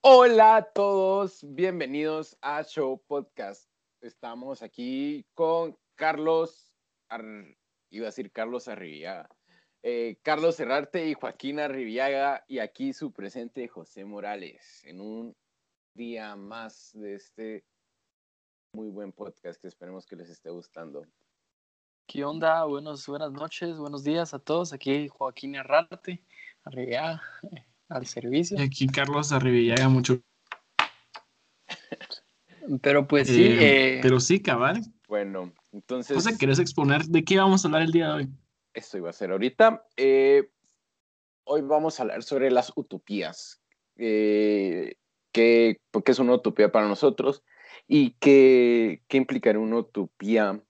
Hola a todos, bienvenidos a Show Podcast. Estamos aquí con Carlos, iba a decir Carlos Arribiaga, eh, Carlos Cerrarte y Joaquín Arribiaga, y aquí su presente José Morales, en un día más de este muy buen podcast que esperemos que les esté gustando. ¿Qué onda? Buenos, buenas noches, buenos días a todos. Aquí Joaquín Arrarte, Arribiaga, al servicio. Y aquí Carlos Arribiaga, mucho. Pero pues sí. Eh, eh, pero sí, cabal. Bueno, entonces. José, ¿quieres exponer de qué vamos a hablar el día de hoy? Esto iba a ser ahorita. Eh, hoy vamos a hablar sobre las utopías. ¿qué, ¿Qué es una utopía para nosotros? ¿Y qué, qué implicaría una utopía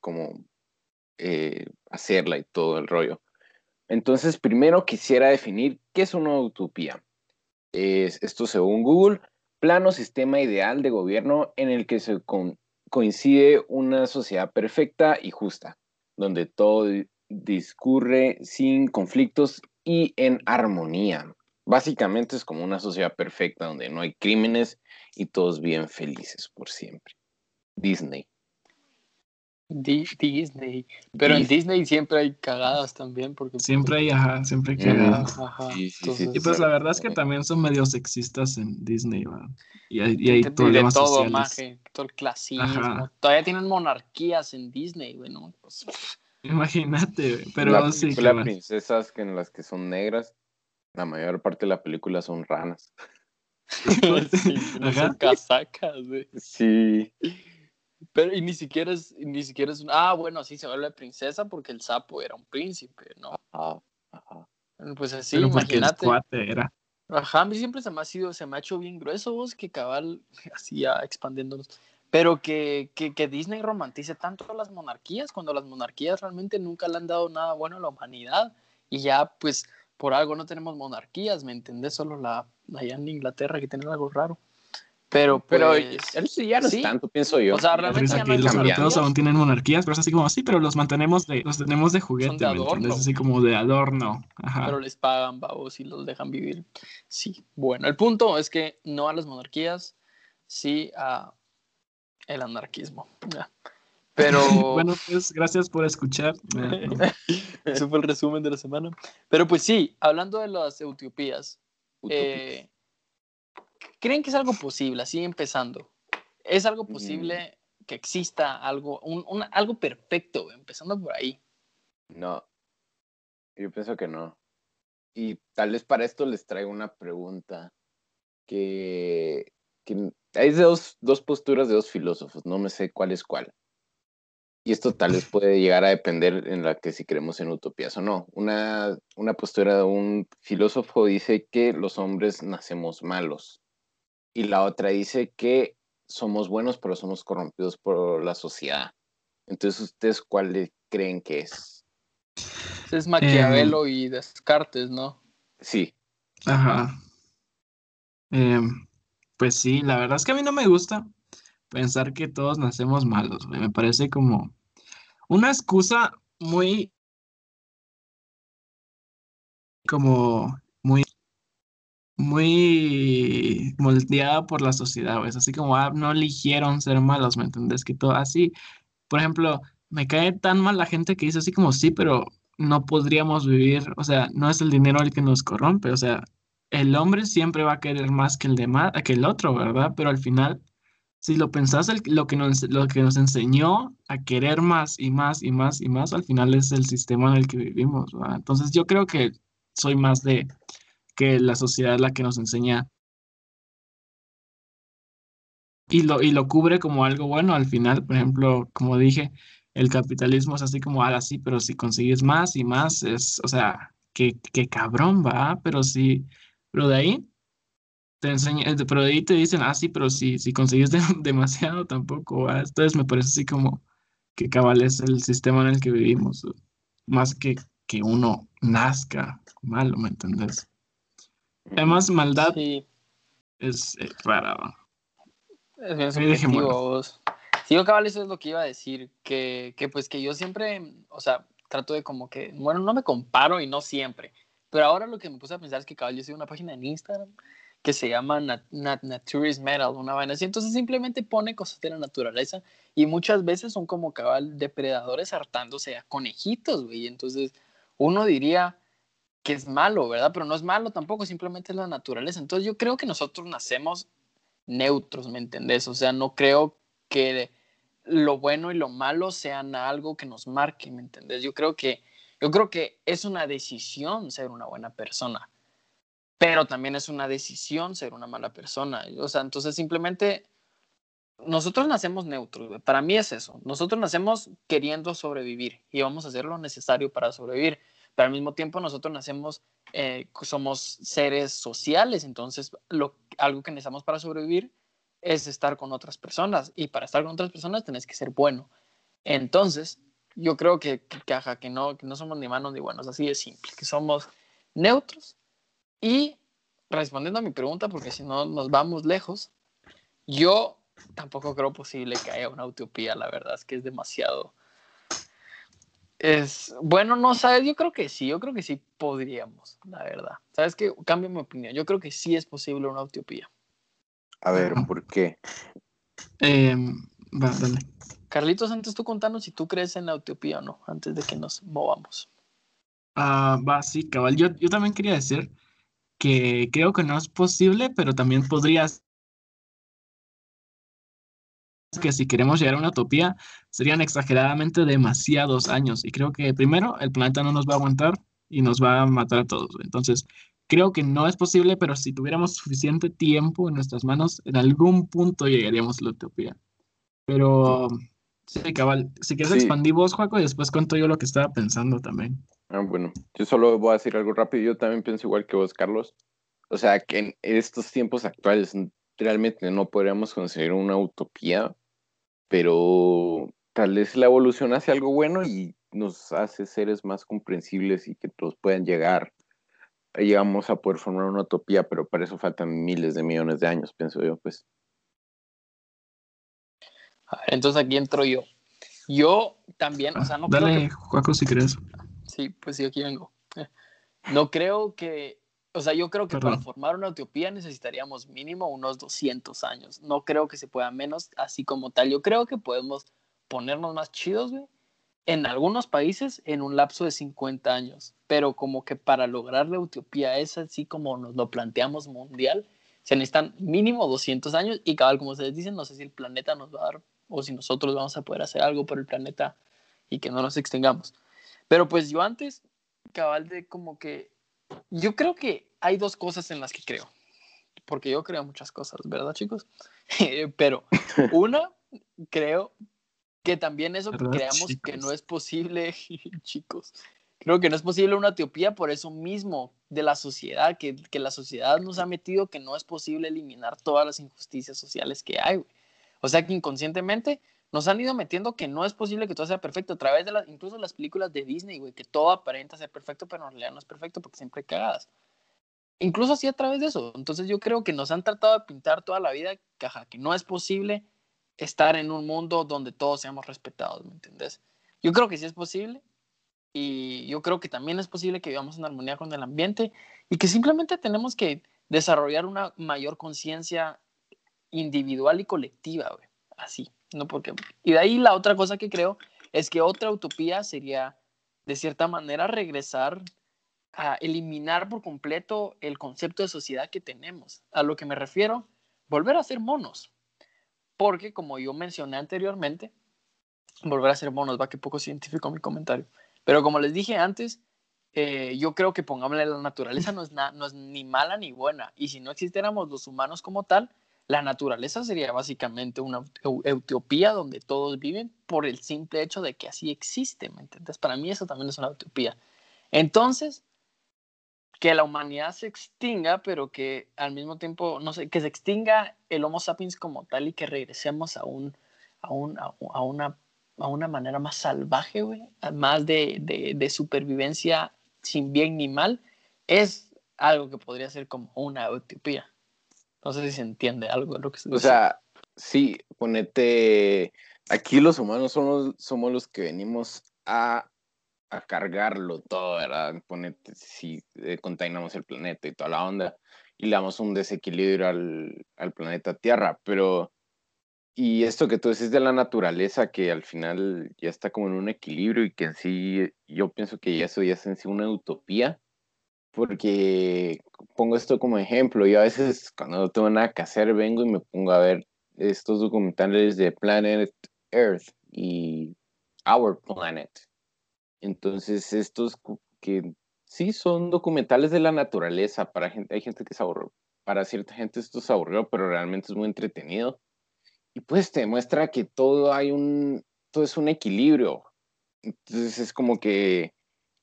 como eh, hacerla y todo el rollo. Entonces, primero quisiera definir qué es una utopía. Es, esto según Google, plano sistema ideal de gobierno en el que se coincide una sociedad perfecta y justa, donde todo discurre sin conflictos y en armonía. Básicamente es como una sociedad perfecta donde no hay crímenes y todos bien felices por siempre. Disney. Disney. Pero en Disney siempre hay cagadas también. porque pues, Siempre hay, ajá, siempre hay cagadas. y pues la verdad es que también son medio sexistas en Disney, Y hay, y hay problemas todo, sociales. Maje, todo el clasismo. Todavía tienen monarquías en Disney, güey, ¿no? Pues, Imagínate, pero la, sí. Las princesas que en las que son negras, la mayor parte de la película son ranas. sí, son casacas, güey. Sí. Pero y ni siquiera es, ni siquiera es un, ah, bueno, sí se vuelve princesa porque el sapo era un príncipe, ¿no? Ajá, ajá. Pues así, imagínate. era. Ajá, a mí siempre se me ha sido, se me ha hecho bien grueso vos que cabal, así ya expandiéndonos. Pero que, que, que Disney romantice tanto las monarquías, cuando las monarquías realmente nunca le han dado nada bueno a la humanidad. Y ya, pues, por algo no tenemos monarquías, ¿me entendés? Solo la, allá en Inglaterra que tienen algo raro. Pero, pero pues, ya no es tanto, pienso yo. O sea, realmente ya no los europeos aún tienen monarquías, pero es así como así, pero los mantenemos de, los tenemos de juguete, de Así como de adorno. Pero les pagan, babos, y los dejan vivir. Sí. Bueno, el punto es que no a las monarquías, sí a el anarquismo. Pero... bueno, pues gracias por escuchar. Eso fue el resumen de la semana. Pero pues sí, hablando de las utopías, eh, ¿Creen que es algo posible, así empezando? ¿Es algo posible mm. que exista algo, un, algo perfecto, empezando por ahí? No, yo pienso que no. Y tal vez para esto les traigo una pregunta que, que hay dos, dos posturas de dos filósofos, no me sé cuál es cuál. Y esto tal vez puede llegar a depender en la que si creemos en utopías o no. Una, una postura de un filósofo dice que los hombres nacemos malos y la otra dice que somos buenos, pero somos corrompidos por la sociedad. Entonces, ¿ustedes cuál creen que es? Es Maquiavelo em. y Descartes, ¿no? Sí. Ajá. Em, pues sí, la verdad es que a mí no me gusta pensar que todos nacemos malos, Me parece como una excusa muy como muy muy moldeada por la sociedad, Es así como, ah, no eligieron ser malos, ¿me entendés? Que todo así, por ejemplo, me cae tan mal la gente que dice así como, sí, pero no podríamos vivir, o sea, no es el dinero el que nos corrompe, o sea, el hombre siempre va a querer más que el demás, que el otro, ¿verdad? Pero al final, si lo pensás, lo, que nos, lo que nos enseñó a querer más y más y más y más, al final es el sistema en el que vivimos, ¿verdad? Entonces yo creo que soy más de que la sociedad es la que nos enseña y lo, y lo cubre como algo bueno al final, por ejemplo, como dije, el capitalismo es así como, así, pero si consigues más y más, es, o sea, que, cabrón va, pero sí, pero de ahí te enseña, eh, pero de ahí te dicen, ah, sí, pero si, si consigues demasiado tampoco va. Entonces me parece así como que cabal es el sistema en el que vivimos, más que que uno nazca malo, ¿me entendés? Además, maldad es eh, rara. Es bien subjetivo. Sí, yo cabal, eso es lo que iba a decir, que, que pues que yo siempre, o sea, trato de como que, bueno, no me comparo y no siempre, Pero ahora lo que me puse a pensar es que cabal, yo sigo una página en Instagram que se llama Nat Naturist Metal, una vaina así. Entonces simplemente pone cosas de la naturaleza y muchas veces son como cabal depredadores hartándose a conejitos, güey. Entonces uno diría que es malo, ¿verdad? Pero no es malo tampoco, simplemente es la naturaleza. Entonces yo creo que nosotros nacemos neutros, ¿me entendés? O sea, no creo que lo bueno y lo malo sean algo que nos marque, ¿me entendés? Yo creo que, yo creo que es una decisión ser una buena persona pero también es una decisión ser una mala persona. O sea, entonces simplemente nosotros nacemos neutros. Para mí es eso. Nosotros nacemos queriendo sobrevivir y vamos a hacer lo necesario para sobrevivir. Pero al mismo tiempo nosotros nacemos, eh, somos seres sociales, entonces lo, algo que necesitamos para sobrevivir es estar con otras personas y para estar con otras personas tenés que ser bueno. Entonces, yo creo que, que, que, no, que no somos ni malos ni buenos, así de simple, que somos neutros y respondiendo a mi pregunta, porque si no nos vamos lejos, yo tampoco creo posible que haya una utopía, la verdad es que es demasiado. Es bueno, no sabes, yo creo que sí, yo creo que sí podríamos, la verdad. ¿Sabes qué? Cambio mi opinión. Yo creo que sí es posible una utopía. A ver, ¿por qué? Eh, va, dale. Carlitos, antes tú contanos si tú crees en la utopía o no, antes de que nos movamos. Ah, va, sí, cabal. Yo, yo también quería decir que creo que no es posible, pero también podrías que si queremos llegar a una utopía serían exageradamente demasiados años y creo que primero el planeta no nos va a aguantar y nos va a matar a todos. Entonces, creo que no es posible, pero si tuviéramos suficiente tiempo en nuestras manos, en algún punto llegaríamos a la utopía. Pero sí, cabal, si quieres expandir vos, Juaco, y después cuento yo lo que estaba pensando también. Ah, bueno, yo solo voy a decir algo rápido. Yo también pienso igual que vos, Carlos. O sea, que en estos tiempos actuales realmente no podríamos conseguir una utopía, pero tal vez la evolución hace algo bueno y nos hace seres más comprensibles y que todos puedan llegar. Llegamos a poder formar una utopía, pero para eso faltan miles de millones de años, pienso yo, pues. entonces aquí entro yo. Yo también, o sea, no Dale, Juaco, si querés. Sí, pues sí, aquí vengo. No creo que, o sea, yo creo que para formar una utopía necesitaríamos mínimo unos 200 años. No creo que se pueda menos así como tal. Yo creo que podemos ponernos más chidos, güey, en algunos países en un lapso de 50 años. Pero como que para lograr la utopía esa, así como nos lo planteamos mundial, se necesitan mínimo 200 años y cabal, como ustedes dicen, no sé si el planeta nos va a dar o si nosotros vamos a poder hacer algo por el planeta y que no nos extengamos. Pero pues yo antes, cabal de como que, yo creo que hay dos cosas en las que creo, porque yo creo muchas cosas, ¿verdad chicos? Pero una, creo que también eso que creamos que no es posible, chicos, creo que no es posible una utopía por eso mismo de la sociedad, que, que, la sociedad nos ha metido que no es posible eliminar todas las injusticias sociales que hay. O sea que inconscientemente nos han ido metiendo que no es posible que todo sea perfecto a través de las, incluso las películas de Disney, güey, que todo aparenta ser perfecto, pero en realidad no es perfecto porque siempre hay cagadas. Incluso así a través de eso. Entonces yo creo que nos han tratado de pintar toda la vida caja, que no es posible estar en un mundo donde todos seamos respetados, ¿me entiendes? Yo creo que sí es posible y yo creo que también es posible que vivamos en armonía con el ambiente y que simplemente tenemos que desarrollar una mayor conciencia individual y colectiva, güey. Así. No porque... Y de ahí la otra cosa que creo es que otra utopía sería, de cierta manera, regresar a eliminar por completo el concepto de sociedad que tenemos. A lo que me refiero, volver a ser monos. Porque, como yo mencioné anteriormente, volver a ser monos, va que poco científico mi comentario. Pero como les dije antes, eh, yo creo que pongámosle la naturaleza no es, no es ni mala ni buena. Y si no existiéramos los humanos como tal, la naturaleza sería básicamente una utopía donde todos viven por el simple hecho de que así existe, ¿me entiendes? Para mí eso también es una utopía. Entonces, que la humanidad se extinga, pero que al mismo tiempo, no sé, que se extinga el Homo sapiens como tal y que regresemos a, un, a, un, a, una, a una manera más salvaje, güey, más de, de, de supervivencia sin bien ni mal, es algo que podría ser como una utopía. No sé si se entiende algo de lo que se dice. O sea, sí, ponete. Aquí los humanos somos, somos los que venimos a a cargarlo todo, ¿verdad? Ponete, si eh, contaminamos el planeta y toda la onda, y le damos un desequilibrio al, al planeta Tierra, pero... Y esto que tú decís de la naturaleza, que al final ya está como en un equilibrio y que en sí, yo pienso que eso ya es en sí una utopía, porque pongo esto como ejemplo, yo a veces cuando no tengo nada que hacer vengo y me pongo a ver estos documentales de Planet Earth y Our Planet. Entonces, estos que sí son documentales de la naturaleza, para gente, hay gente que se aburrió, para cierta gente esto es aburrido, pero realmente es muy entretenido. Y pues te demuestra que todo hay un, todo es un equilibrio. Entonces es como que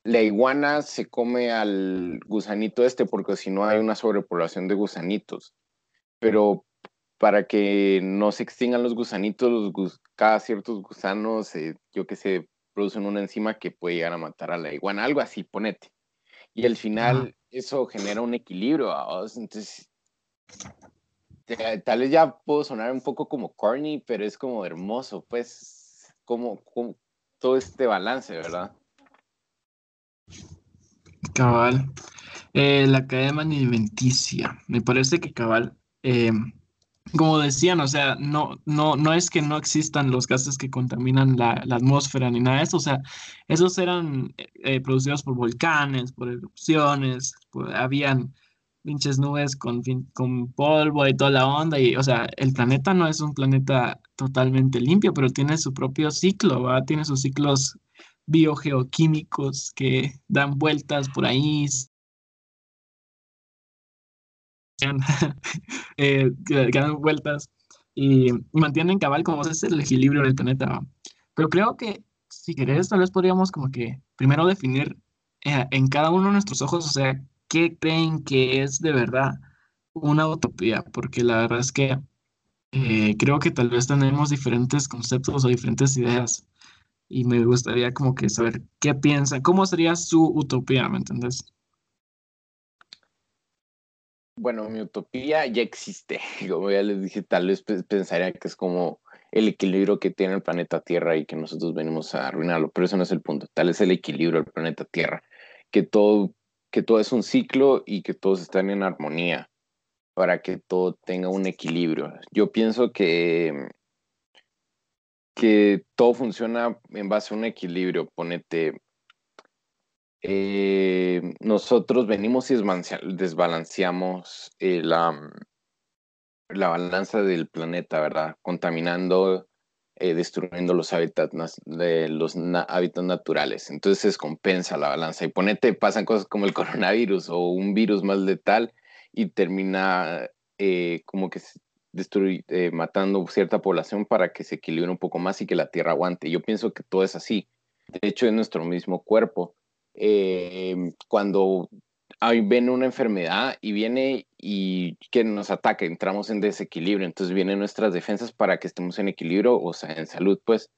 la iguana se come al gusanito este porque si no hay una sobrepoblación de gusanitos. Pero para que no se extingan los gusanitos, los cada ciertos gusanos, eh, yo que sé, producen una enzima que puede llegar a matar a la iguana, algo así, ponete. Y al final eso genera un equilibrio, entonces tal vez ya puedo sonar un poco como corny, pero es como hermoso, pues, como, como todo este balance, ¿verdad? Cabal. Eh, la cadena alimenticia. Me parece que Cabal, eh, como decían, o sea, no, no, no es que no existan los gases que contaminan la, atmósfera ni nada de eso, o sea, esos eran eh, producidos por volcanes, por erupciones, habían pinches nubes con, polvo y toda la onda, y, o sea, el planeta no es un planeta totalmente limpio, pero tiene su propio ciclo. Tiene sus ciclos biogeoquímicos que dan vueltas por ahí. eh, que, dan vueltas y mantienen cabal como es el equilibrio del planeta. Pero creo que si querés, tal vez podríamos como que primero definir eh, en cada uno de nuestros ojos, o sea, qué creen que es de verdad una utopía, porque la verdad es que eh, creo que tal vez tenemos diferentes conceptos o diferentes ideas y me gustaría como que saber qué piensan, cómo sería su utopía, ¿me entendés? Bueno, mi utopía ya existe, como ya les dije, tal vez pensaría que es como el equilibrio que tiene el planeta Tierra y que nosotros venimos a arruinarlo, pero eso no es el punto, tal es el equilibrio del planeta Tierra, que todo, que todo es un ciclo y que todos están en armonía para que todo tenga un equilibrio. Yo pienso que que todo funciona en base a un equilibrio. Ponete, eh, nosotros venimos y desbalanceamos eh, la, la balanza del planeta, ¿verdad? Contaminando, eh, destruyendo los hábitats, de los hábitats naturales. Entonces compensa la balanza. Y ponete, pasan cosas como el coronavirus o un virus más letal y termina como que destruir, eh, matando cierta población para que se equilibre un poco más y que la Tierra aguante. Yo pienso que todo es así. De hecho, es nuestro mismo cuerpo. Eh, cuando hay, ven una enfermedad y viene y que nos ataque, entramos en desequilibrio, entonces vienen nuestras defensas para que estemos en equilibrio, o sea, en salud, pues.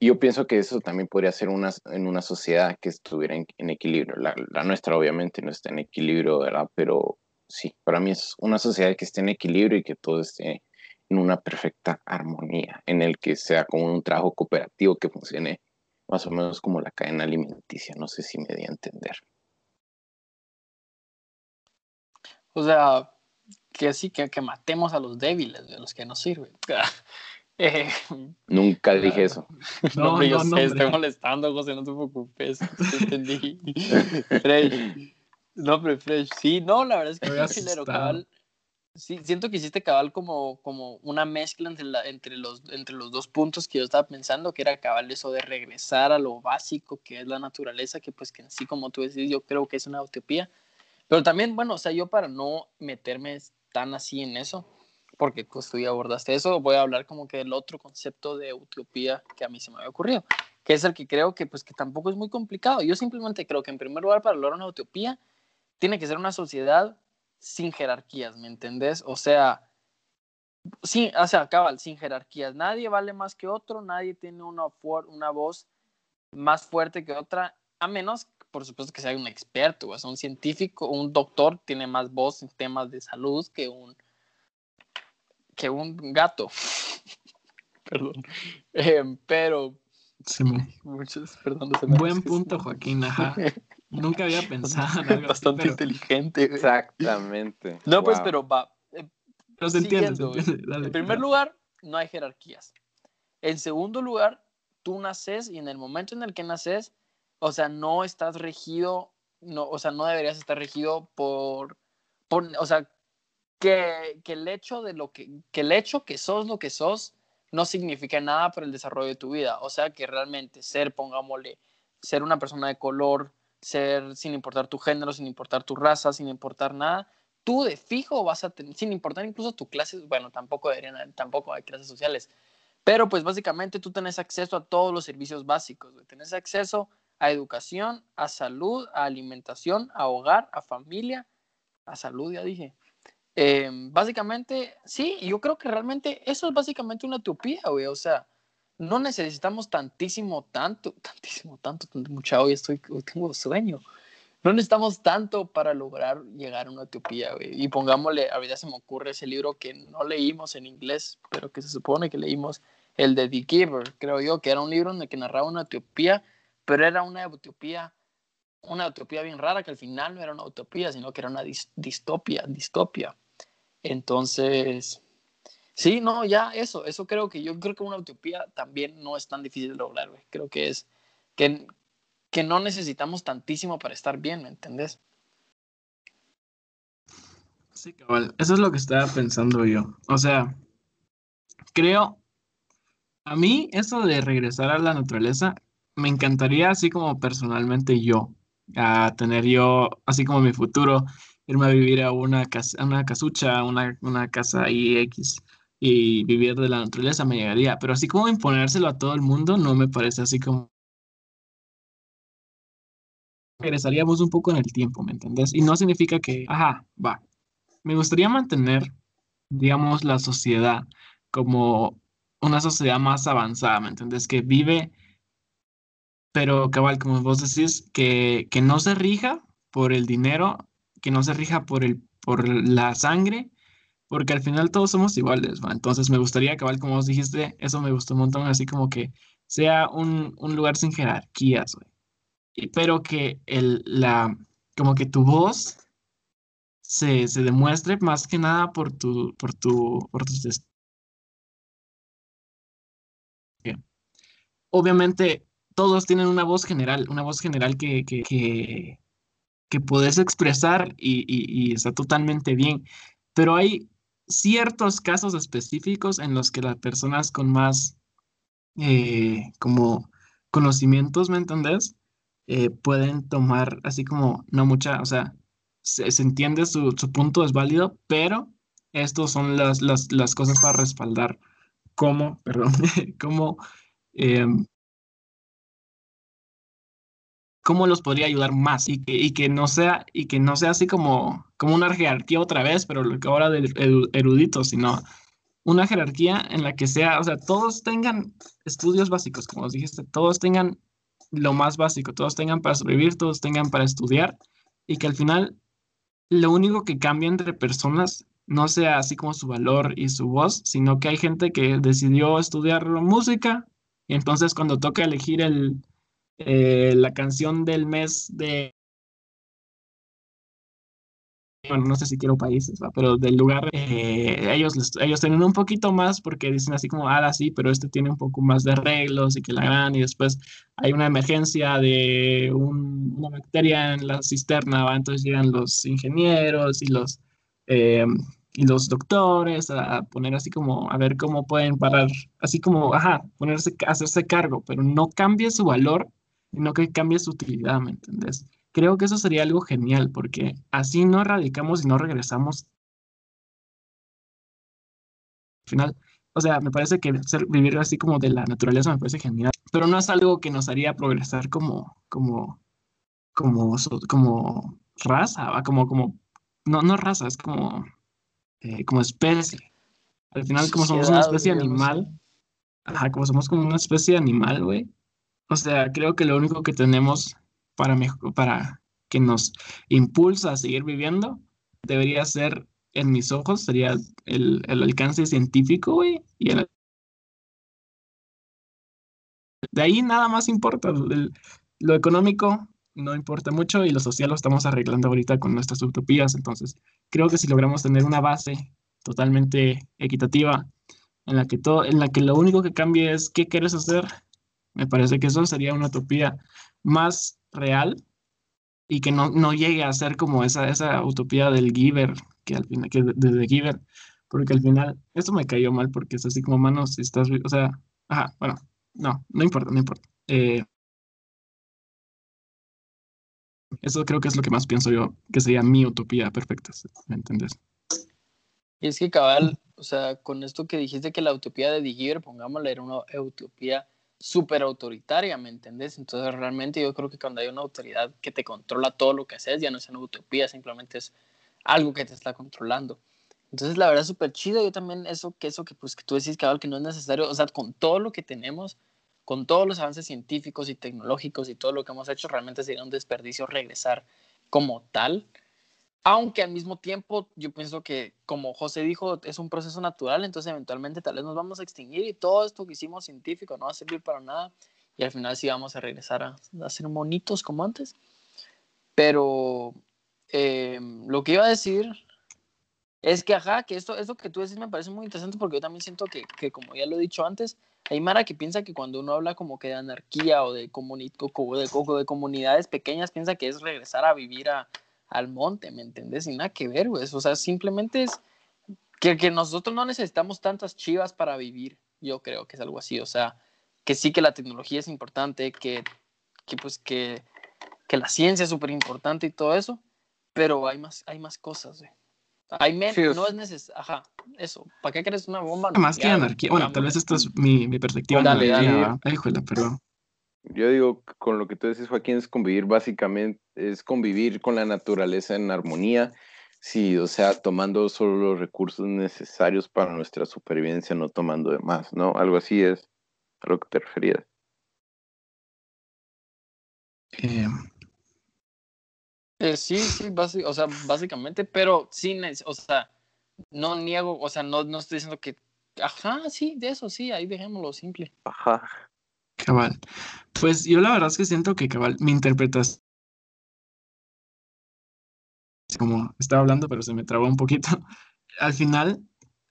Y yo pienso que eso también podría ser una, en una sociedad que estuviera en, en equilibrio. La, la, nuestra obviamente no está en equilibrio, ¿verdad? Pero sí, para mí es una sociedad que esté en equilibrio y que todo esté en una perfecta armonía, en el que sea como un trabajo cooperativo que funcione más o menos como la cadena alimenticia. No sé si me di a entender. O sea, que sí, que, que matemos a los débiles, de los que no sirven. Eh, Nunca dije eso. No, no, yo sé, estoy molestando, José, no te preocupes. entendí. No, pero Fresh, sí, no, la verdad es que sí, cabal. Sí, siento que hiciste cabal como, como una mezcla entre, la, entre, los, entre los dos puntos que yo estaba pensando, que era cabal eso de regresar a lo básico que es la naturaleza, que pues que en sí, como tú decís, yo creo que es una utopía. Pero también, bueno, o sea, yo para no meterme tan así en eso, porque pues tú ya abordaste eso, voy a hablar como que del otro concepto de utopía que a mí se me había ocurrido, que es el que creo que pues que tampoco es muy complicado. Yo simplemente creo que en primer lugar para lograr una utopía tiene que ser una sociedad sin jerarquías, ¿me entendés? O sea, sí, o sea, cabal, sin jerarquías. Nadie vale más que otro, nadie tiene una, una voz más fuerte que otra, a menos, por supuesto, que sea un experto, o sea, un científico, un doctor tiene más voz en temas de salud que un, que un gato. Perdón. Em, pero Se me- Muchos, perdón, se me Buen punto, Joaquín, ajá. Nunca había pensado en algo así, Bastante pero, inteligente, güey. Exactamente. No, pues, Wow. pero va. eh, pero se entiende, se Siguiendo, güey. entiende, dale, En primer dale. lugar, no hay jerarquías. En segundo lugar, tú naces y en el momento en el que naces, o sea, no estás regido, no, o sea, no deberías estar regido por, por o sea, que, que el hecho de lo que, que el hecho que sos lo que sos no significa nada para el desarrollo de tu vida. O sea, que realmente ser, pongámosle, ser una persona de color, ser sin importar tu género, sin importar tu raza, sin importar nada, tú de fijo vas a tener, sin importar incluso tu clase, bueno, tampoco deberían, tampoco hay clases sociales, pero pues básicamente tú tenés acceso a todos los servicios básicos, güey. tenés acceso a educación, a salud, a alimentación, a hogar, a familia, a salud, ya dije. Eh, básicamente, sí, yo creo que realmente eso es básicamente una utopía, o sea, no necesitamos tantísimo, tanto, tantísimo, tanto, tanto, mucha hoy estoy, tengo sueño. No necesitamos tanto para lograr llegar a una utopía, güey. Y pongámosle, ahorita se me ocurre ese libro que no leímos en inglés, pero que se supone que leímos, el de The Giver, creo yo, que era un libro en el que narraba una utopía, pero era una utopía, una utopía bien rara, que al final no era una utopía, sino que era una dis- distopia, distopia. Entonces, sí, no, ya eso, eso creo que yo creo que una utopía también no es tan difícil de lograr, güey. Creo que es que, que no necesitamos tantísimo para estar bien, ¿me entendés? Sí, cabal. Eso es lo que estaba pensando yo. O sea, creo, a mí eso de regresar a la naturaleza, me encantaría así como personalmente yo, a tener yo, así como mi futuro, irme a vivir a una casa, a una casucha, una, una casa ahí X y vivir de la naturaleza me llegaría, pero así como imponérselo a todo el mundo no me parece así como regresaríamos un poco en el tiempo, ¿me entendés? Y no significa que, ajá, va. Me gustaría mantener, digamos, la sociedad como una sociedad más avanzada, ¿me entendés? Que vive, pero cabal, como vos decís, que, que no se rija por el dinero, que no se rija por el, por la sangre, porque al final todos somos iguales, ¿va? Entonces me gustaría, cabal, como vos dijiste, eso me gustó un montón, así como que sea un, un lugar sin jerarquías, güey. Pero que el, la, como que tu voz se, se demuestre más que nada por tu, por tu, por tus. Obviamente, todos tienen una voz general, una voz general que, que, que, puedes expresar y, y está totalmente bien. Pero hay ciertos casos específicos en los que las personas con más eh, como conocimientos, ¿me entendés? Eh, pueden tomar así como no mucha, o sea, se, entiende su, su punto, es válido, pero estos son las, las, las cosas para respaldar. Cómo, perdón, cómo, em, cómo los podría ayudar más y que, no sea, y que no sea así como, como una jerarquía otra vez, pero lo que ahora de eru- eruditos, sino una jerarquía en la que sea, o sea, todos tengan estudios básicos, como os dijiste, todos tengan lo más básico, todos tengan para sobrevivir, todos tengan para estudiar y que al final lo único que cambia entre personas no sea así como su valor y su voz, sino que hay gente que decidió estudiar música y entonces cuando toca elegir el, eh, la canción del mes de bueno, no sé si quiero países, pero del lugar, eh, ellos, ellos tienen un poquito más porque dicen así como, ah, sí, pero este tiene un poco más de arreglos y que la gran, y después hay una emergencia de un- una bacteria en la cisterna, entonces llegan los ingenieros y los, eh, y los doctores a poner así como, a ver cómo pueden parar, así como, ajá, ponerse, hacerse cargo, pero no cambie su valor, sino que cambie su utilidad, ¿me entendés? Creo que eso sería algo genial, porque así no erradicamos y no regresamos. Al final, o sea, me parece que ser- vivir así como de la naturaleza me parece genial, pero no es algo que nos haría progresar como, como, como, como raza, ¿va? como, como, no, no raza, es como, eh, como especie. Al final, como somos una especie animal, ajá, como somos como una especie animal, güey. O sea, creo que lo único que tenemos para, para que nos impulsa a seguir viviendo debería ser, en mis ojos, sería el, el alcance científico, güey, y el, De ahí nada más importa. lo económico no importa mucho y lo social lo estamos arreglando ahorita con nuestras utopías. Entonces, creo que si logramos tener una base totalmente equitativa en la que todo, en la que lo único que cambie es qué quieres hacer, me parece que eso sería una utopía más real y que no, no llegue a ser como esa, esa utopía del giver, que al final, que de, giver, porque al final, esto me cayó mal porque es así como, manos, si estás, o sea, ajá, bueno, no, no importa, no importa. Eh, eso creo que es lo que más pienso yo, que sería mi utopía perfecta, ¿me entiendes? Y es que cabal, o sea, con esto que dijiste que la utopía de Giver, pongámosle, era una utopía súper autoritaria, ¿me entendés? Entonces realmente yo creo que cuando hay una autoridad que te controla todo lo que haces, ya no es una utopía, simplemente es algo que te está controlando. Entonces la verdad es súper chido, yo también eso que eso que pues que tú decís cabal que no es necesario, o sea, con todo lo que tenemos, con todos los avances científicos y tecnológicos y todo lo que hemos hecho, realmente sería un desperdicio regresar como tal aunque al mismo tiempo yo pienso que, como José dijo, es un proceso natural, entonces eventualmente tal vez nos vamos a extinguir y todo esto que hicimos científico no va a servir para nada y al final sí vamos a regresar a, a ser monitos como antes. Pero eh, lo que iba a decir es que, ajá, que esto, esto que tú decís me parece muy interesante porque yo también siento que, que, como ya lo he dicho antes, hay Mara que piensa que cuando uno habla como que de anarquía o de, comuni o de, de comunidades pequeñas, piensa que es regresar a vivir a, al monte, ¿me entendés? Sin nada que ver, güey. O sea, simplemente es que, que nosotros no necesitamos tantas chivas para vivir. Yo creo que es algo así. O sea, que sí que la tecnología es importante, que, que pues que, que la ciencia es súper importante y todo eso, pero hay más, hay más cosas, güey. Hay menos, no es necesario. Ajá, eso. ¿Para qué quieres una bomba? Más que anarquía. Bueno, tal vez esta es mi, mi perspectiva. Dale, dale. Ay, perdón. Yo digo, con lo que tú dices, Joaquín, es convivir básicamente, es convivir con la naturaleza en armonía, sí, o sea, tomando solo los recursos necesarios para nuestra supervivencia, no tomando de más, ¿no? Algo así es a lo que te referías. Eh, eh, sí, sí, o sea, básicamente, pero sin, o sea, no niego, o sea, no, no estoy diciendo que, ajá, sí, de eso sí, ahí dejémoslo simple. Ajá. Cabal. Pues yo la verdad es que siento que cabal, mi interpretación, como estaba hablando, pero se me trabó un poquito. Al final,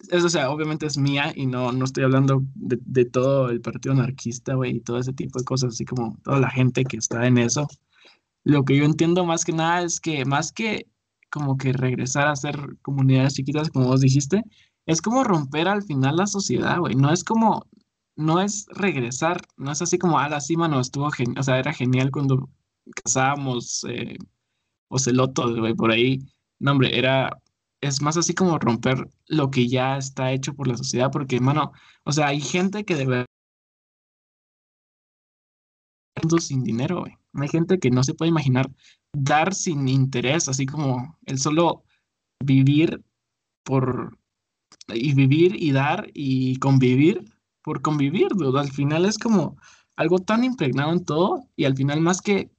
eso, o sea, obviamente es mía y no, no estoy hablando de, de todo el partido anarquista, güey, y todo ese tipo de cosas, así como toda la gente que está en eso. Lo que yo entiendo más que nada es que más que como que regresar a ser comunidades chiquitas, como vos dijiste, es como romper al final la sociedad, güey. No es como, no es regresar, no es así como, ah, la cima no estuvo genial, o sea, era genial cuando cazábamos eh, ocelotos, güey, por ahí. No, hombre, era, es más así como romper lo que ya está hecho por la sociedad, porque, mano, o sea, hay gente que debe sin dinero, güey. Hay gente que no se puede imaginar dar sin interés, así como el solo vivir por y vivir y dar y convivir por convivir, dude. Al final es como algo tan impregnado en todo y al final más que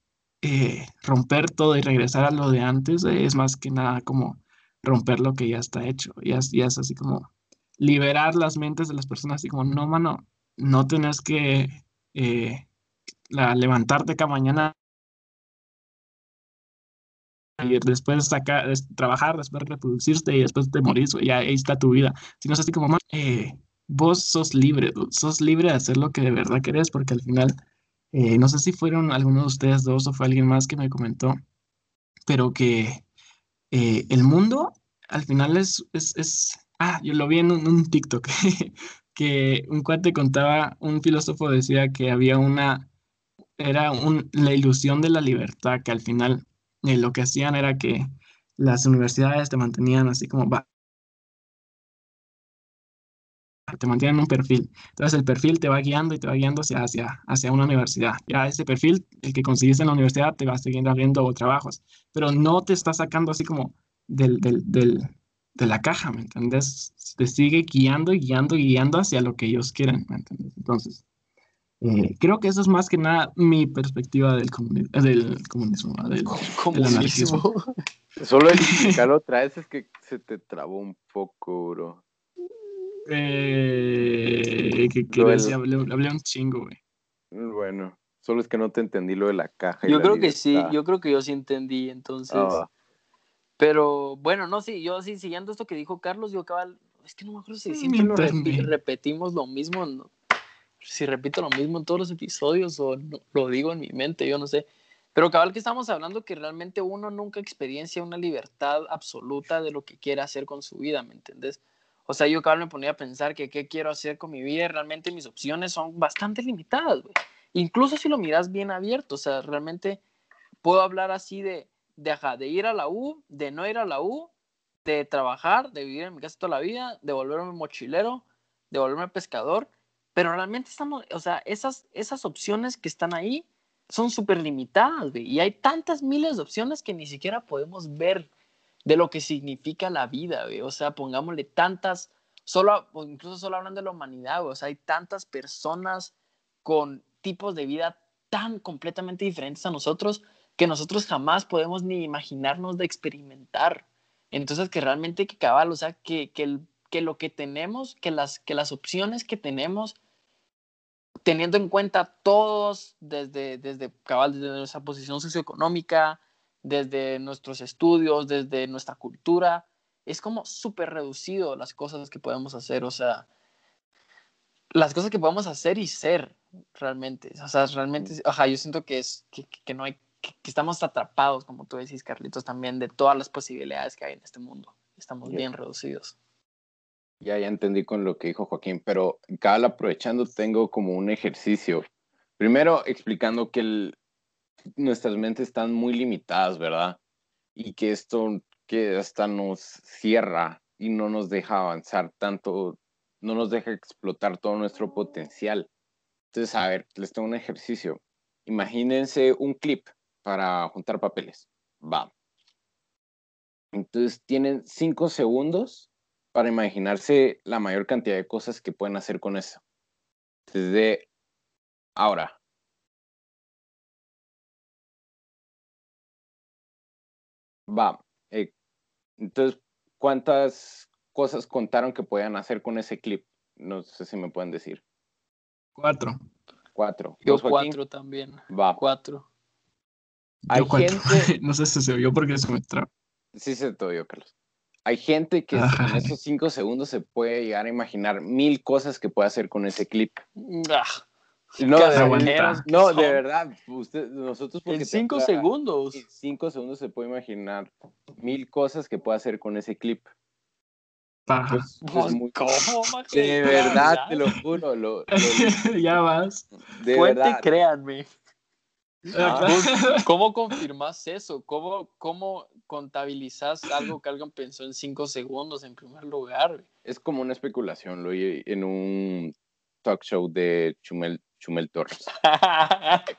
eh, romper todo y regresar a lo de antes, es más que nada como romper lo que ya está hecho. Y es, así como liberar las mentes de las personas, así como, no, mano, no tenés que eh, levantarte cada mañana y después sacar, trabajar, después reproducirte y después te morís, y ahí está tu vida. Si no es así como, vos sos libre, sos libre de hacer lo que de verdad querés, porque al final, eh, no sé si fueron algunos de ustedes dos o fue alguien más que me comentó, pero que eh, el mundo al final es, es, ah, yo lo vi en un, TikTok, que un cuate contaba, un filósofo decía que había una, era un, la ilusión de la libertad, que al final eh, lo que hacían era que las universidades te mantenían así como, te mantienen un perfil. Entonces el perfil te va guiando y te va guiando hacia, hacia, hacia una universidad. Ya ese perfil, el que conseguiste en la universidad, te va a seguir abriendo trabajos, pero no te está sacando así como del, del, del, de la caja, ¿me entiendes? Te sigue guiando y guiando y guiando hacia lo que ellos quieren, ¿me entiendes? Entonces, eh, creo que eso es más que nada mi perspectiva del, del comunismo, del, comunismo. Solo explicarlo otra vez es que se te trabó un poco, bro. Eh, que, hablé, un chingo, güey. Bueno, bueno. Solo es que no te entendí lo de la caja. y Yo la creo que sí, yo creo que yo sí entendí, entonces. Ah. Pero bueno, no, sí, yo sí, siguiendo esto que dijo Carlos, yo cabal, es que no me acuerdo si siempre lo repi- repetimos lo mismo, ¿no? si repito lo mismo en todos los episodios o no- lo digo en mi mente, yo no sé. Pero cabal que estamos hablando que realmente uno nunca experiencia una libertad absoluta de lo que quiere hacer con su vida, ¿me entendés? O sea, yo cabal me ponía a pensar que qué quiero hacer con mi vida y realmente mis opciones son bastante limitadas, güey. Incluso si lo miras bien abierto, o sea, realmente puedo hablar así de, de, ajá, de ir a la U, de no ir a la U, de trabajar, de vivir en mi casa toda la vida, de volverme mochilero, de volverme pescador, pero realmente estamos, o sea, esas, esas opciones que están ahí son súper limitadas, güey, y hay tantas miles de opciones que ni siquiera podemos ver de lo que significa la vida, güey, o sea, pongámosle tantas, solo, incluso solo hablando de la humanidad, o sea, hay tantas personas con tipos de vida tan completamente diferentes a nosotros que nosotros jamás podemos ni imaginarnos de experimentar. Entonces, que realmente que cabal, o sea, que, que, que lo que tenemos, que las, que las opciones que tenemos, teniendo en cuenta todos, desde, desde cabal, desde nuestra posición socioeconómica, desde nuestros estudios, desde nuestra cultura, es como súper reducido las cosas que podemos hacer, o sea, las cosas que podemos hacer y ser realmente, o sea, realmente, ajá, yo siento que es, que, no hay, que, que estamos atrapados, como tú decís, Carlitos, también de todas las posibilidades que hay en este mundo, estamos bien reducidos. Ya, ya entendí con lo que dijo Joaquín, pero cabal aprovechando tengo como un ejercicio. Primero explicando que el- nuestras mentes están muy limitadas, ¿verdad? Y que esto que hasta nos cierra y no nos deja avanzar tanto, no nos deja explotar todo nuestro potencial. Entonces, a ver, les tengo un ejercicio. Imagínense un clip para juntar papeles. Va. Entonces tienen cinco segundos para imaginarse la mayor cantidad de cosas que pueden hacer con eso. Desde ahora. Va. eh, entonces, ¿cuántas cosas contaron que podían hacer con ese clip? No sé si me pueden decir. Cuatro. Cuatro. Yo cuatro también, Va. cuatro. Hay Yo cuatro. gente, no sé si se oyó porque se me traba. sí se te oyó, Carlos. Hay gente que en esos cinco segundos se puede llegar a imaginar mil cosas que puede hacer con ese clip. Ah, No, de, no, de verdad, usted, nosotros porque En cinco te- segundos. En cinco segundos se puede imaginar mil cosas que puede hacer con ese clip. Paja. Pues, de verdad, te lo juro, lo, lo- ya vas. de Fuente, verdad. créanme. Ah. ¿Cómo confirmas eso? ¿Cómo, ¿Cómo contabilizas algo que alguien pensó en cinco segundos en primer lugar? Es como una especulación, lo oí en un talk show de Chumel, Chumel Torres.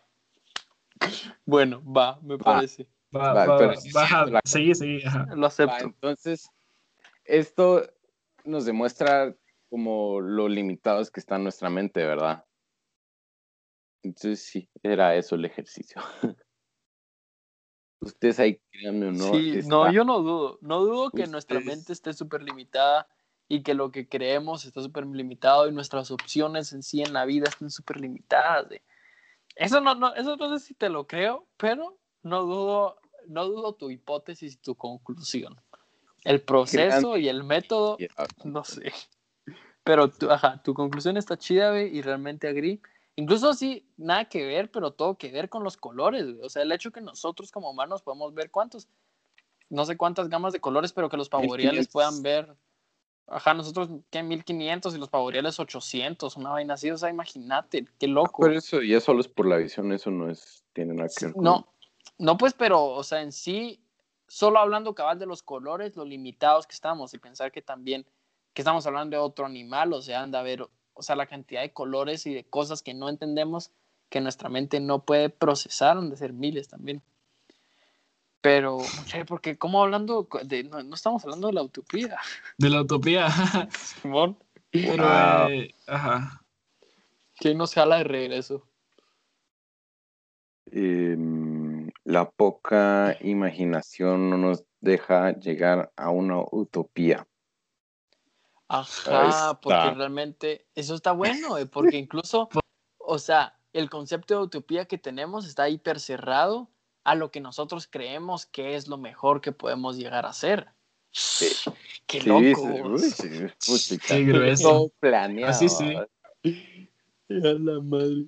bueno, va, me parece. Va, Va, va, pero sí va, la- ajá. Lo Va, acepto. entonces, esto nos demuestra como lo limitados que está nuestra mente, ¿verdad? Entonces, sí, era eso el ejercicio. Ustedes ahí, créanme o no. sí, está- no, yo no dudo. No dudo que nuestra mente esté súper limitada y que lo que creemos está súper limitado y nuestras opciones en sí en la vida estén súper limitadas. Eso no, no, eso no sé si te lo creo, pero no dudo, no dudo tu hipótesis y tu conclusión. El proceso y el método, Ya, no sé. Pero, tu, ajá, tu conclusión está chida, güey, y realmente agree. Incluso sí, nada que ver, pero todo que ver con los colores. O sea, el hecho que nosotros como humanos podemos ver cuántos, no sé cuántas gamas de colores, pero que los pavoriales 1500. puedan ver. Ajá, nosotros, ¿qué? 1500 y los pavoriales 800, una vaina así. O sea, imagínate, qué loco. Pero eso ya solo es por la visión, eso no es, tiene nada que ver con... No, no, pues, pero, o sea, en sí, solo hablando cabal de los colores, lo limitados que estamos y pensar que también, que estamos hablando de otro animal, o sea, anda a ver, o sea, la cantidad de colores y de cosas que no entendemos, que nuestra mente no puede procesar, han de ser miles también. Pero, porque como hablando de, no, no estamos hablando de la utopía, De la utopía. Simón, Pero, Ah. eh, ajá. ¿quién nos jala de regreso? Em, la poca imaginación no nos deja llegar a una utopía. Ajá, porque realmente eso está bueno, eh, porque incluso, o sea, el concepto de utopía que tenemos está hiper cerrado a lo que nosotros creemos que es lo mejor que podemos llegar a ser. Qué Sí, loco. sí, sí, Qué grueso. todo planeado. Así sí. A la madre.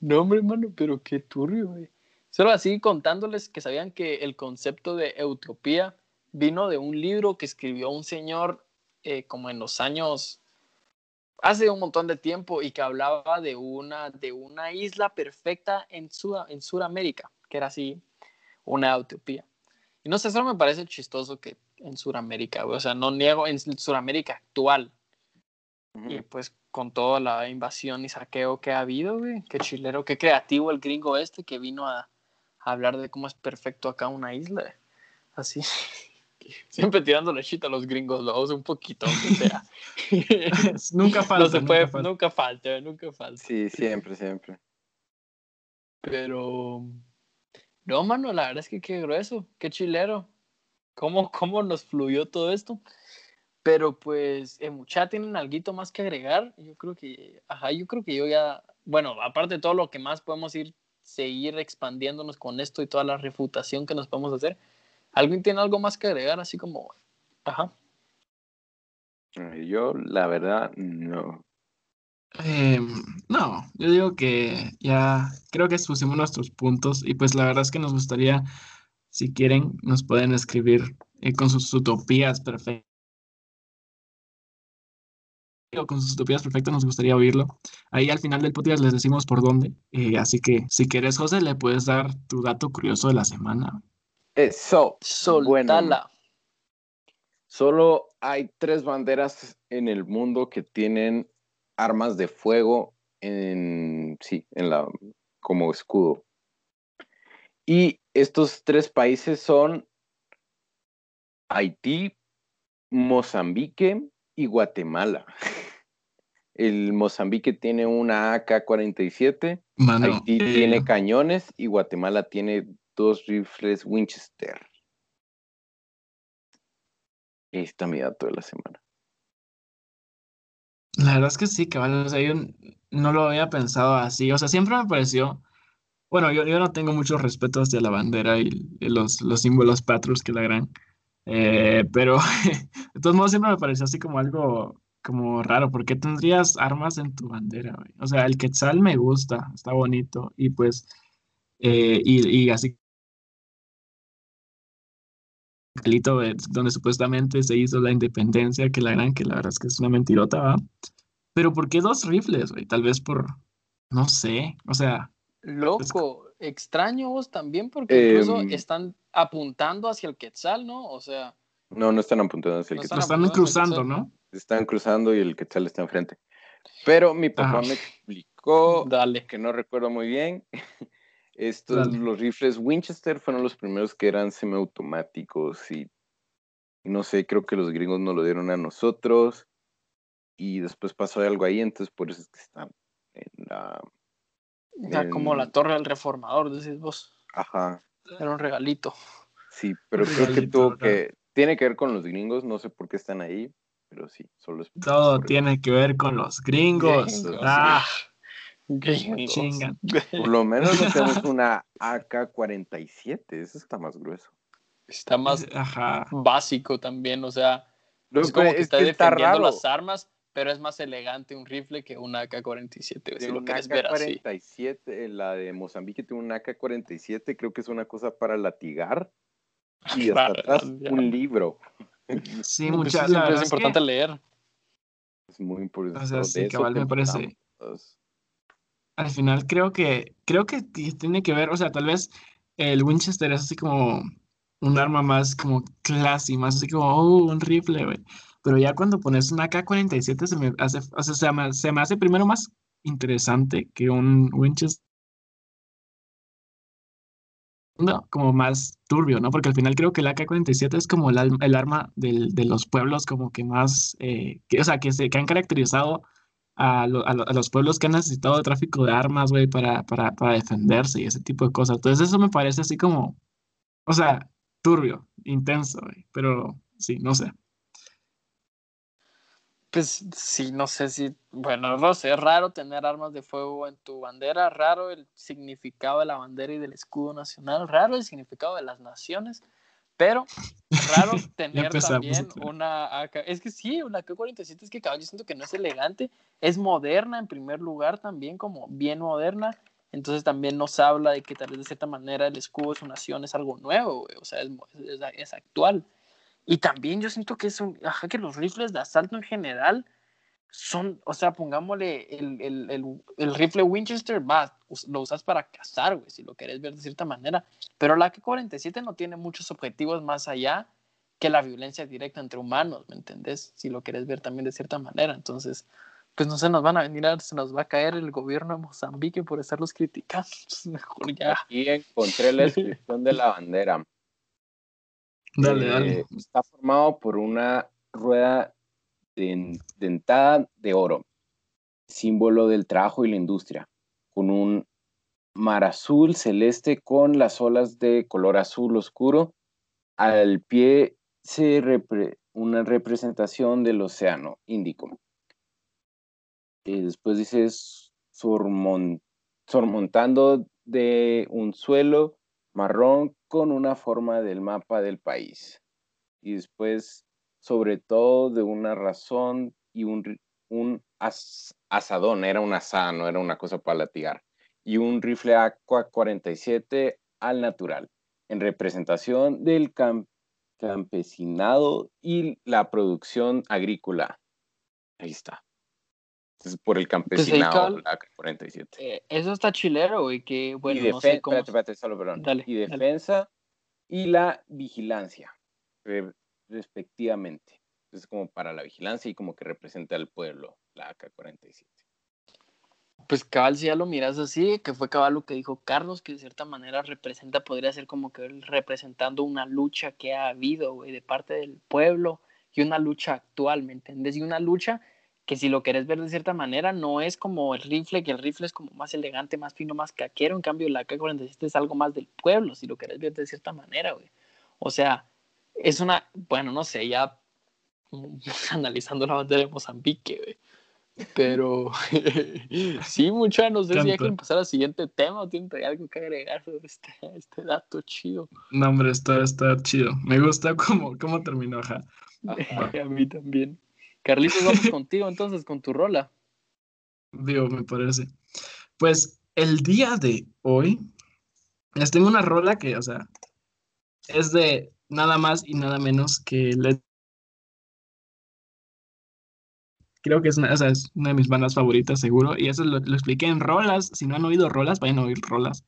No, hombre, hermano, pero qué turbio, güey. Solo así contándoles que sabían que el concepto de utopía vino de un libro que escribió un señor eh, como en los años, hace un montón de tiempo, y que hablaba de una, de una isla perfecta en, Sud en Sudamérica, que era así, una utopía. Y no sé, solo me parece chistoso que en Sudamérica, güey, o sea, no niego, en Sudamérica actual, y pues con toda la invasión y saqueo que ha habido, güey, qué chilero, qué creativo el gringo este que vino a, a hablar de cómo es perfecto acá una isla. Así. Siempre tirándole shit a los gringos, lo un poquito, aunque sea. nunca falta. no se nunca puede, falta. nunca falta, nunca falta. Sí, siempre, siempre. Pero. No, mano, la verdad es que qué grueso, qué chilero. ¿Cómo, cómo nos fluyó todo esto? Pero pues, en mucha tienen algo más que agregar. Yo creo que, ajá, yo creo que yo ya, bueno, aparte de todo lo que más podemos ir, seguir expandiéndonos con esto y toda la refutación que nos podemos hacer. ¿Alguien tiene algo más que agregar? Así como, ajá. Eh, Yo, la verdad, no. Eh, no, yo digo que ya creo que expusimos nuestros puntos y pues la verdad es que nos gustaría, si quieren, nos pueden escribir eh, con sus utopías perfectas. Con sus utopías perfectas nos gustaría oírlo. Ahí al final del podcast les decimos por dónde. eh, así que si quieres, José, le puedes dar tu dato curioso de la semana. Eso. Soltala. Solo hay tres banderas en el mundo que tienen armas de fuego en sí, en la como escudo. Y estos tres países son Haití, Mozambique y Guatemala. El Mozambique tiene una AK-47, Mano, Haití eh, tiene cañones y Guatemala tiene dos rifles Winchester. Ahí está mi dato de la semana. La verdad es que sí, cabal, o sea, yo no lo había pensado así, o sea, siempre me pareció, bueno, yo, yo no tengo mucho respeto hacia la bandera y, y los, los símbolos patrios que la gran, eh, pero de todos modos siempre me pareció así como algo como raro, ¿por qué tendrías armas en tu bandera, güey? O sea, el quetzal me gusta, está bonito, y pues, eh, y, y así Calito, eh, donde supuestamente se hizo la independencia, que la gran, que la verdad es que es una mentirota, ¿va? Pero ¿por qué dos rifles, güey? Tal vez por, no sé, o sea, Loco, extraño vos también, porque incluso Em. están apuntando hacia el Quetzal, ¿no? O sea, No, no están apuntando hacia el No Quetzal. están están cruzando, Quetzal. ¿no? Están cruzando y el Quetzal está enfrente. Pero mi papá Ajá. me explicó dale. que no recuerdo muy bien. Estos, los rifles Winchester fueron los primeros que eran semiautomáticos y no sé, creo que los gringos nos lo dieron a nosotros y después pasó algo ahí, entonces por eso es que están en la... Ya como la torre del reformador, decís vos. Ajá, Era un regalito. sí, pero creo que tuvo que... Tiene que ver con los gringos, no sé por qué están ahí, pero sí, solo es Todo tiene que ver con los gringos. Gringos, Ah, Gringos. Por lo menos no tenemos una AK-47, eso está más grueso. Está más Ajá. básico también, o sea, es como que es está que defendiendo las armas, pero es más elegante un rifle que una AK-47, güey, si De lo una quieres ver así. AK-47, la de Mozambique tiene una AK-47, creo que es una cosa para latigar. Y hasta Claro, atrás ya. un libro. Sí, muchas siempre es importante leer. Es muy importante. O sea, sí, cabal, me parece. Al final creo que, creo que tiene que ver, o sea, tal vez el Winchester es así como un arma más como classy, más así como, oh, un rifle, güey. Pero ya cuando pones una K-47 se me hace, o sea, se me, se me hace primero más interesante que un Winchester. No, como más turbio, ¿no? Porque al final creo que el AK-47 es como el, el arma del- de los pueblos como que más, eh, que, o sea, que, se, que han caracterizado a, lo- a lo- a los pueblos que han necesitado tráfico de armas, güey, para, para, para defenderse y ese tipo de cosas. Entonces eso me parece así como, o sea, turbio, intenso, pero sí, no sé. Pues sí, no sé si, bueno, no es raro tener armas de fuego en tu bandera, raro el significado de la bandera y del escudo nacional, raro el significado de las naciones, pero raro tener también una AK. Es que sí, una AK-47 es que cabrón, yo siento que no es elegante, es moderna en primer lugar también, como bien moderna, entonces también nos habla de que tal vez de cierta manera el escudo de su nación es algo nuevo, o sea, es, es, es actual. Y también yo siento que es un, ajá, que los rifles de asalto en general son, o sea, pongámosle el, el, el, el rifle Winchester, va, lo usas para cazar, güey, si lo querés ver de cierta manera. Pero la K-47 no tiene muchos objetivos más allá que la violencia directa entre humanos, ¿me entendés? Si lo querés ver también de cierta manera. Entonces, pues no se nos van a venir, a, se nos va a caer el gobierno de Mozambique por estarlos criticando. Entonces, mejor ya. Y encontré la descripción de la bandera. Dale, dale. Eh, está formado por una rueda dentada de oro, símbolo del trabajo y la industria, con un mar azul celeste con las olas de color azul oscuro. Al pie se repre una representación del océano Índico. Y después dice surmontando de un suelo marrón con una forma del mapa del país. Y después, sobre todo, de una razón y un, un asadón, era un asada, no era una cosa para latigar. Y un rifle Aqua 47 al natural, en representación del campesinado y la producción agrícola. Ahí está por el pues campesinado, la 47. Eh, eso está chilero, güey, que bueno, y no sé cómo... espérate, solo, perdón. y defensa y la vigilancia, respectivamente. Es como para la vigilancia y como que representa al pueblo, la AK-47. Pues cabal, si ya lo miras así, que fue cabal lo que dijo Carlos, que de cierta manera representa, podría ser como que representando una lucha que ha habido, de parte del pueblo y una lucha actual, ¿me entiendes? Y una lucha que si lo querés ver de cierta manera, no es como el rifle, que el rifle es como más elegante, más fino, más caquero, en cambio la K-47 es algo más del pueblo, si lo querés ver de cierta manera. O sea, es una, bueno, no sé, ya analizando la bandera de Mozambique, güey. Pero sí, mucha, no sé si hay que pasar al siguiente tema o tiene algo que agregar sobre este, este dato chido. No, hombre, está, está chido. Me gusta cómo, cómo terminó, ajá. A mí también. Carlitos, vamos contigo entonces con tu rola. Digo, me parece. Pues el día de hoy les tengo una rola que, o sea, es de nada más y nada menos que Led Creo que es una, es de mis bandas favoritas, seguro. Y eso lo, expliqué en rolas. Si no han oído rolas, vayan a oír rolas.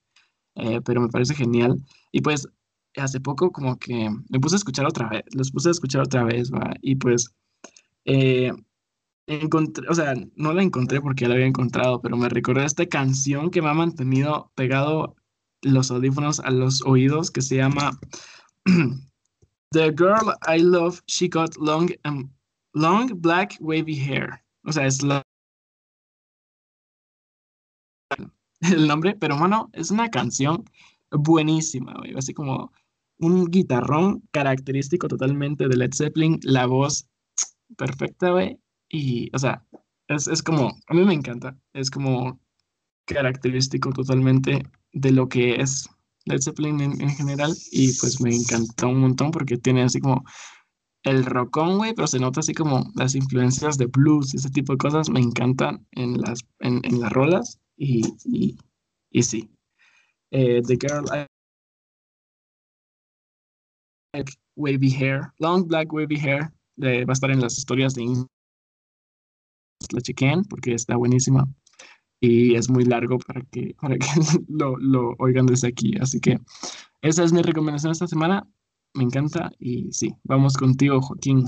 Eh, pero me parece genial. Y pues hace poco como que me puse a escuchar otra vez. Los puse a escuchar otra vez, va. Y pues eh, encontré, o sea, no la encontré porque la había encontrado, pero me recordé esta canción que me ha mantenido pegado los audífonos a los oídos que se llama The Girl I Love, She Got Long, um, long Black Wavy Hair. O sea, es el nombre, pero bueno, es una canción buenísima, así como un guitarrón característico totalmente de Led Zeppelin, la voz perfecta, güey. Y, o sea, es, es, como, a mí me encanta, es como característico totalmente de lo que es Led Zeppelin en, general. Y pues me encantó un montón porque tiene así como el rockón, güey, pero se nota así como las influencias de blues y ese tipo de cosas me encantan en las, en, en las rolas. Y, y, sí. Eh, the Girl I Wavy Hair, Long Black Wavy Hair va a estar en las historias de la chequen porque está buenísima y es muy largo para que, para que lo, lo oigan desde aquí. Así que esa es mi recomendación esta semana. Me encanta y sí, vamos contigo, Joaquín.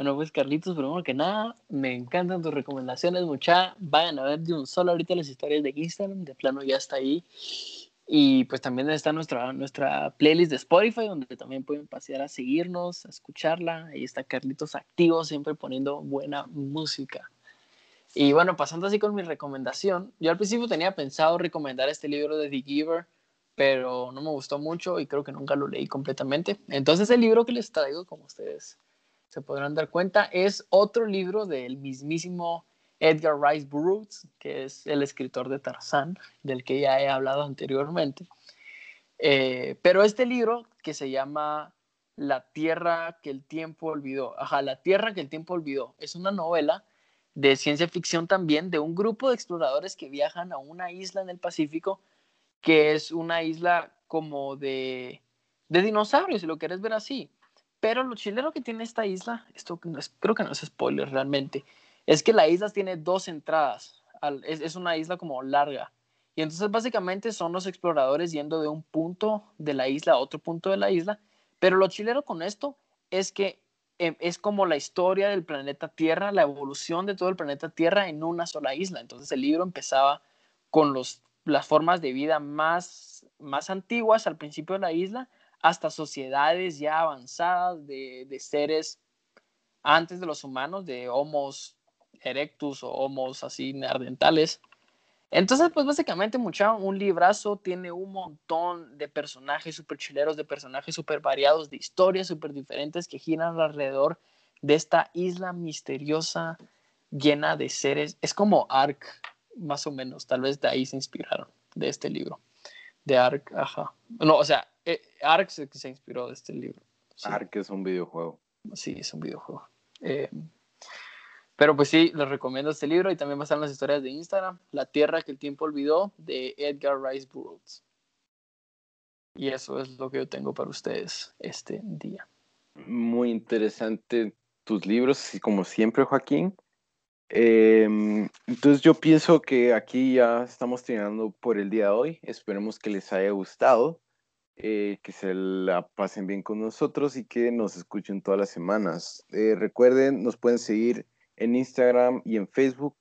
Bueno, pues Carlitos, primero que nada, me encantan tus recomendaciones, mucha. Vayan a ver de un solo ahorita las historias de Instagram, de plano ya está ahí. Y pues también está nuestra, nuestra playlist de Spotify, donde también pueden pasear a seguirnos, a escucharla. Ahí está Carlitos activo, siempre poniendo buena música. Y bueno, pasando así con mi recomendación, yo al principio tenía pensado recomendar este libro de The Giver, pero no me gustó mucho y creo que nunca lo leí completamente. Entonces el libro que les traigo, como ustedes se podrán dar cuenta, es otro libro del mismísimo Edgar Rice Burroughs, que es el escritor de Tarzán, del que ya he hablado anteriormente. Eh, pero este libro, que se llama La Tierra que el tiempo olvidó, ajá, La Tierra que el tiempo olvidó, es una novela de ciencia ficción también de un grupo de exploradores que viajan a una isla en el Pacífico, que es una isla como de, de dinosaurios, si lo quieres ver así. Pero lo chileno que tiene esta isla, esto creo que no es spoiler realmente, es que la isla tiene dos entradas. es, una isla como larga. Y entonces básicamente son los exploradores yendo de un punto de la isla a otro punto de la isla. Pero lo chileno con esto es que es como la historia del planeta Tierra, la evolución de todo el planeta Tierra en una sola isla. Entonces el libro empezaba con los, las formas de vida más, más antiguas al principio de la isla hasta sociedades ya avanzadas de, de seres antes de los humanos, de homos erectus o homos así neandertales. Entonces, pues básicamente, mucha, un librazo tiene un montón de personajes súper chileros, de personajes súper variados, de historias súper diferentes que giran alrededor de esta isla misteriosa llena de seres. Es como Ark, más o menos, tal vez de ahí se inspiraron, de este libro. De Ark, ajá. No, o sea, eh, Ark se, se inspiró de este libro. Ark es un videojuego. Sí, es un videojuego. Eh, pero pues sí, les recomiendo este libro y también va en las historias de Instagram, La Tierra que el tiempo olvidó, de Edgar Rice Burroughs. Y eso es lo que yo tengo para ustedes este día. Muy interesante tus libros, y como siempre, Joaquín. Em, entonces yo pienso que aquí ya estamos terminando por el día de hoy. Esperemos que les haya gustado, eh, que se la pasen bien con nosotros y que nos escuchen todas las semanas. Eh, recuerden, nos pueden seguir en Instagram y en Facebook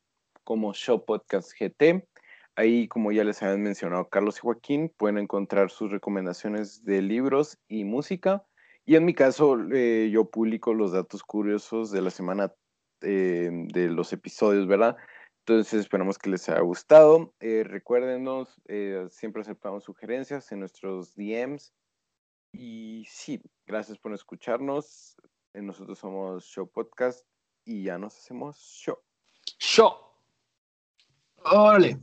como Show Podcast GT. Ahí, como ya les habían mencionado Carlos y Joaquín, pueden encontrar sus recomendaciones de libros y música. Y en mi caso, eh, yo publico los datos curiosos de la semana eh, de los episodios, ¿verdad? Entonces, esperamos que les haya gustado. Eh, recuérdenos, eh, siempre aceptamos sugerencias en nuestros DMs. Y sí, gracias por escucharnos. Nosotros somos Show Podcast y ya nos hacemos show. Show. Órale.